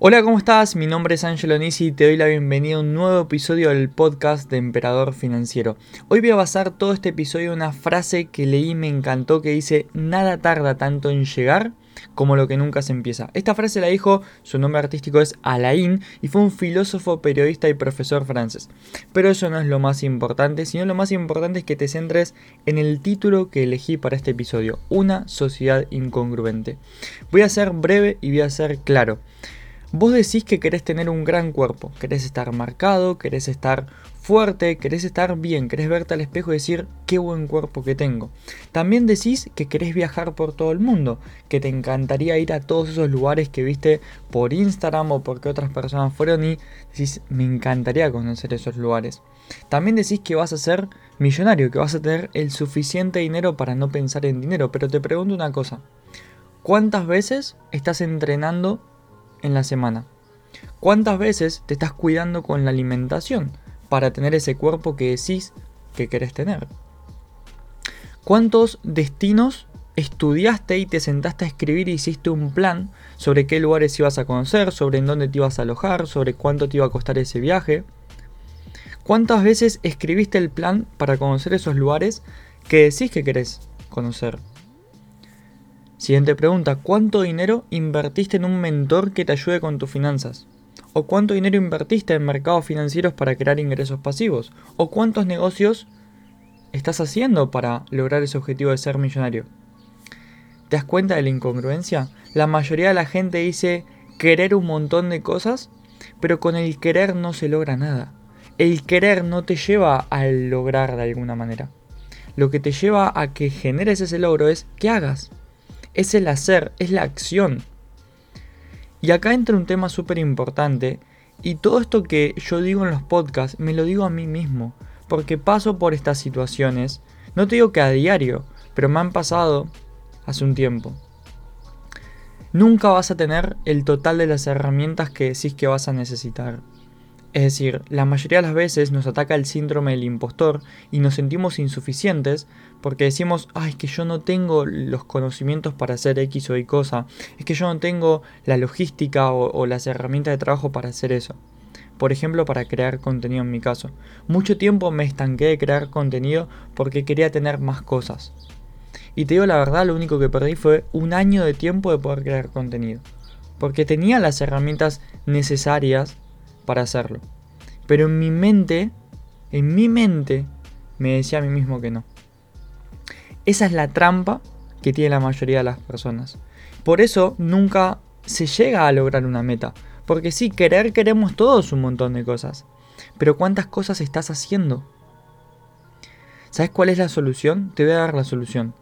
Hola, ¿cómo estás? Mi nombre es Angelo Nisi y te doy la bienvenida a un nuevo episodio del podcast de Emperador Financiero. Hoy voy a basar todo este episodio en una frase que leí y me encantó que dice, nada tarda tanto en llegar como lo que nunca se empieza. Esta frase la dijo, su nombre artístico es Alain y fue un filósofo, periodista y profesor francés. Pero eso no es lo más importante, sino lo más importante es que te centres en el título que elegí para este episodio, Una sociedad incongruente. Voy a ser breve y voy a ser claro. Vos decís que querés tener un gran cuerpo, querés estar marcado, querés estar fuerte, querés estar bien, querés verte al espejo y decir qué buen cuerpo que tengo. También decís que querés viajar por todo el mundo, que te encantaría ir a todos esos lugares que viste por Instagram o porque otras personas fueron y decís me encantaría conocer esos lugares. También decís que vas a ser millonario, que vas a tener el suficiente dinero para no pensar en dinero, pero te pregunto una cosa. ¿Cuántas veces estás entrenando en la semana? ¿Cuántas veces te estás cuidando con la alimentación para tener ese cuerpo que decís que querés tener? ¿Cuántos destinos estudiaste y te sentaste a escribir y hiciste un plan sobre qué lugares ibas a conocer, sobre en dónde te ibas a alojar, sobre cuánto te iba a costar ese viaje? ¿Cuántas veces escribiste el plan para conocer esos lugares que decís que querés conocer? Siguiente pregunta, ¿cuánto dinero invertiste en un mentor que te ayude con tus finanzas? ¿O cuánto dinero invertiste en mercados financieros para crear ingresos pasivos? ¿O cuántos negocios estás haciendo para lograr ese objetivo de ser millonario? ¿Te das cuenta de la incongruencia? La mayoría de la gente dice querer un montón de cosas, pero con el querer no se logra nada. El querer no te lleva a lograr de alguna manera. Lo que te lleva a que generes ese logro es que hagas es el hacer, es la acción. Y acá entra un tema súper importante, y todo esto que yo digo en los podcasts me lo digo a mí mismo, porque paso por estas situaciones, no te digo que a diario, pero me han pasado hace un tiempo. Nunca vas a tener el total de las herramientas que decís que vas a necesitar. Es decir, la mayoría de las veces nos ataca el síndrome del impostor y nos sentimos insuficientes porque decimos, ay, es que yo no tengo los conocimientos para hacer X o Y cosa, es que yo no tengo la logística o, o las herramientas de trabajo para hacer eso. Por ejemplo, para crear contenido en mi caso. Mucho tiempo me estanqué de crear contenido porque quería tener más cosas. Y te digo la verdad, lo único que perdí fue un año de tiempo de poder crear contenido. Porque tenía las herramientas necesarias para hacerlo. Pero en mi mente, en mi mente, me decía a mí mismo que no. Esa es la trampa que tiene la mayoría de las personas. Por eso nunca se llega a lograr una meta. Porque sí, querer queremos todos un montón de cosas. Pero ¿cuántas cosas estás haciendo? ¿Sabes cuál es la solución? Te voy a dar la solución.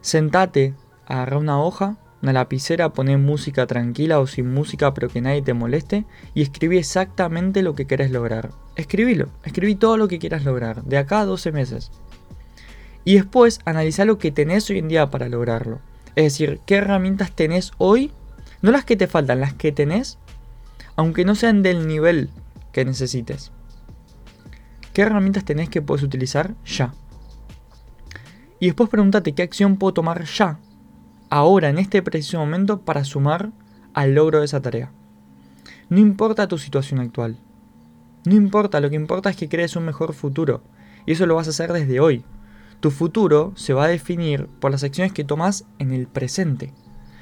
Sentate, agarra una hoja, una lapicera, poné música tranquila o sin música pero que nadie te moleste y escribí exactamente lo que querés lograr. Escribilo, escribí todo lo que quieras lograr, de acá a 12 meses. Y después analiza lo que tenés hoy en día para lograrlo. Es decir, qué herramientas tenés hoy, no las que te faltan, las que tenés, aunque no sean del nivel que necesites. ¿Qué herramientas tenés que puedes utilizar ya? Y después pregúntate qué acción puedo tomar ya ahora, en este preciso momento, para sumar al logro de esa tarea. No importa tu situación actual. No importa, lo que importa es que crees un mejor futuro. Y eso lo vas a hacer desde hoy. Tu futuro se va a definir por las acciones que tomas en el presente.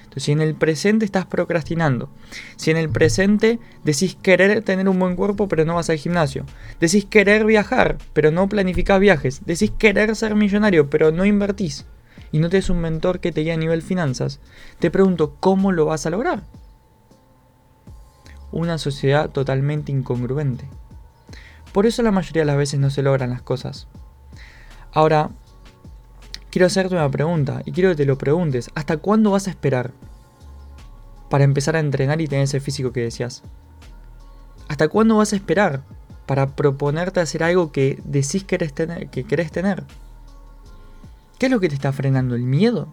Entonces, si en el presente estás procrastinando, si en el presente decís querer tener un buen cuerpo pero no vas al gimnasio, decís querer viajar pero no planificás viajes, decís querer ser millonario pero no invertís, y no tienes un mentor que te guíe a nivel finanzas, te pregunto, ¿cómo lo vas a lograr? Una sociedad totalmente incongruente. Por eso la mayoría de las veces no se logran las cosas. Ahora, quiero hacerte una pregunta y quiero que te lo preguntes. ¿Hasta cuándo vas a esperar para empezar a entrenar y tener ese físico que decías? ¿Hasta cuándo vas a esperar para proponerte hacer algo que decís que, tener, que querés tener? ¿Qué es lo que te está frenando? ¿El miedo?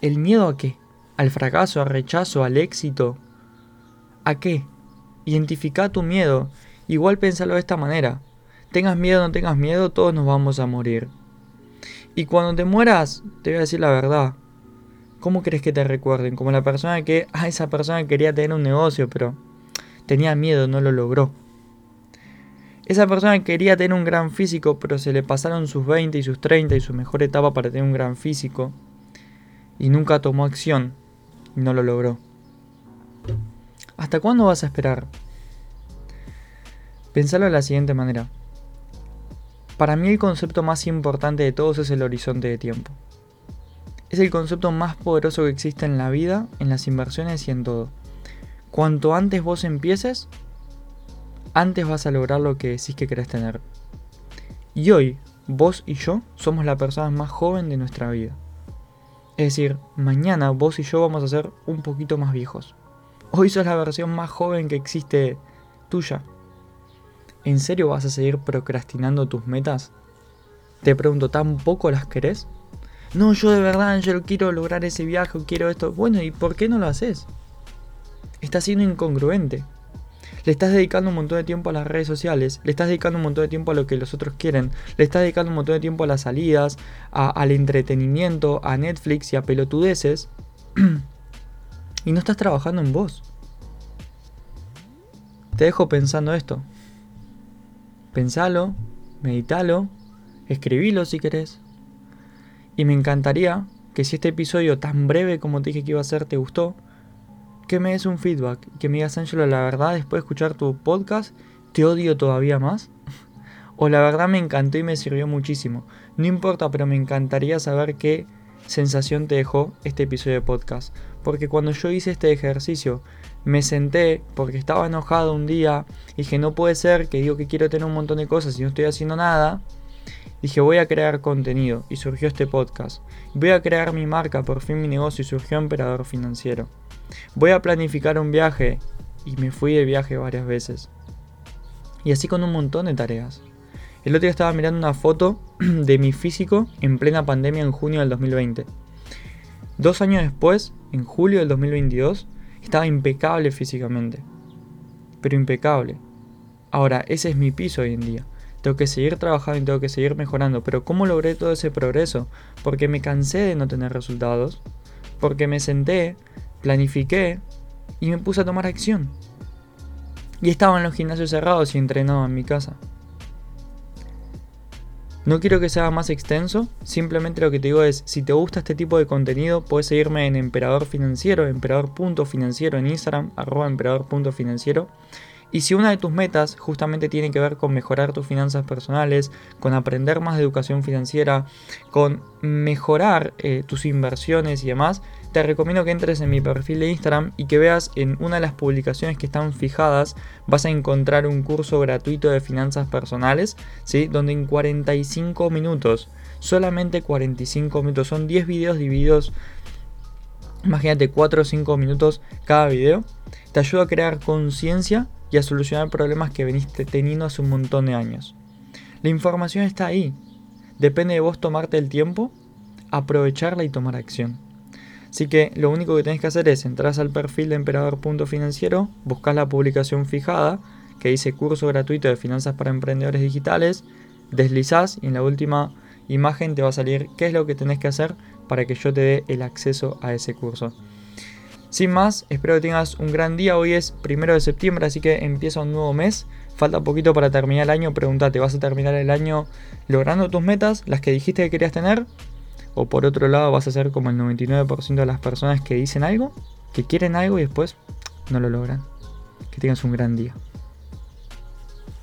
¿El miedo a qué? ¿Al fracaso, al rechazo, al éxito? ¿A qué? Identifica tu miedo. Igual pensalo de esta manera. Tengas miedo o no tengas miedo, todos nos vamos a morir. Y cuando te mueras, te voy a decir la verdad. ¿Cómo crees que te recuerden? Como la persona que, ah, esa persona quería tener un negocio, pero tenía miedo, no lo logró. Esa persona quería tener un gran físico, pero se le pasaron sus 20 y sus 30 y su mejor etapa para tener un gran físico. Y nunca tomó acción y no lo logró. ¿Hasta cuándo vas a esperar? Pensalo de la siguiente manera. Para mí el concepto más importante de todos es el horizonte de tiempo. Es el concepto más poderoso que existe en la vida, en las inversiones y en todo. Cuanto antes vos empieces, antes vas a lograr lo que decís que querés tener. Y hoy, vos y yo somos la persona más joven de nuestra vida. Es decir, mañana vos y yo vamos a ser un poquito más viejos. Hoy sos la versión más joven que existe tuya. ¿En serio vas a seguir procrastinando tus metas? Te pregunto, ¿tan poco las querés? No, yo de verdad, yo quiero lograr ese viaje, quiero esto. Bueno, ¿y por qué no lo haces? Estás siendo incongruente. Le estás dedicando un montón de tiempo a las redes sociales, le estás dedicando un montón de tiempo a lo que los otros quieren, le estás dedicando un montón de tiempo a las salidas, al entretenimiento, a Netflix y a pelotudeces. y no estás trabajando en vos. Te dejo pensando esto. Pensalo, meditalo, escribilo si querés. Y me encantaría que si este episodio tan breve como te dije que iba a ser te gustó, que me des un feedback, que me digas, Angelo, la verdad, después de escuchar tu podcast, te odio todavía más. o la verdad me encantó y me sirvió muchísimo. No importa, pero me encantaría saber qué sensación te dejó este episodio de podcast. Porque cuando yo hice este ejercicio, me senté porque estaba enojado un día dije, no puede ser que digo que quiero tener un montón de cosas y no estoy haciendo nada. Dije, voy a crear contenido y surgió este podcast. Voy a crear mi marca, por fin mi negocio y surgió Emperador Financiero. Voy a planificar un viaje y me fui de viaje varias veces. Y así con un montón de tareas. El otro día estaba mirando una foto de mi físico en plena pandemia en junio del 2020. Dos años después, en julio del 2022, estaba impecable físicamente. Pero impecable. Ahora, ese es mi piso hoy en día. Tengo que seguir trabajando y tengo que seguir mejorando. Pero ¿cómo logré todo ese progreso? Porque me cansé de no tener resultados. Porque me senté, planifiqué y me puse a tomar acción. Y estaba en los gimnasios cerrados y entrenaba en mi casa. No quiero que sea más extenso, simplemente lo que te digo es, si te gusta este tipo de contenido, puedes seguirme en Emperador Financiero, emperador.financiero en Instagram, arroba emperador.financiero. Y si una de tus metas justamente tiene que ver con mejorar tus finanzas personales, con aprender más de educación financiera, con mejorar eh, tus inversiones y demás, te recomiendo que entres en mi perfil de Instagram y que veas en una de las publicaciones que están fijadas, vas a encontrar un curso gratuito de finanzas personales, ¿sí? donde en 45 minutos, solamente 45 minutos, son 10 videos divididos, imagínate 4 o 5 minutos cada video, te ayuda a crear conciencia y a solucionar problemas que veniste teniendo hace un montón de años. La información está ahí. Depende de vos tomarte el tiempo, aprovecharla y tomar acción. Así que lo único que tenés que hacer es entrar al perfil de emperador.financiero, buscar la publicación fijada que dice curso gratuito de finanzas para emprendedores digitales, deslizás y en la última imagen te va a salir qué es lo que tenés que hacer para que yo te dé el acceso a ese curso. Sin más, espero que tengas un gran día. Hoy es primero de septiembre, así que empieza un nuevo mes. Falta poquito para terminar el año. Pregúntate, ¿vas a terminar el año logrando tus metas, las que dijiste que querías tener? ¿O por otro lado vas a ser como el 99% de las personas que dicen algo, que quieren algo y después no lo logran? Que tengas un gran día.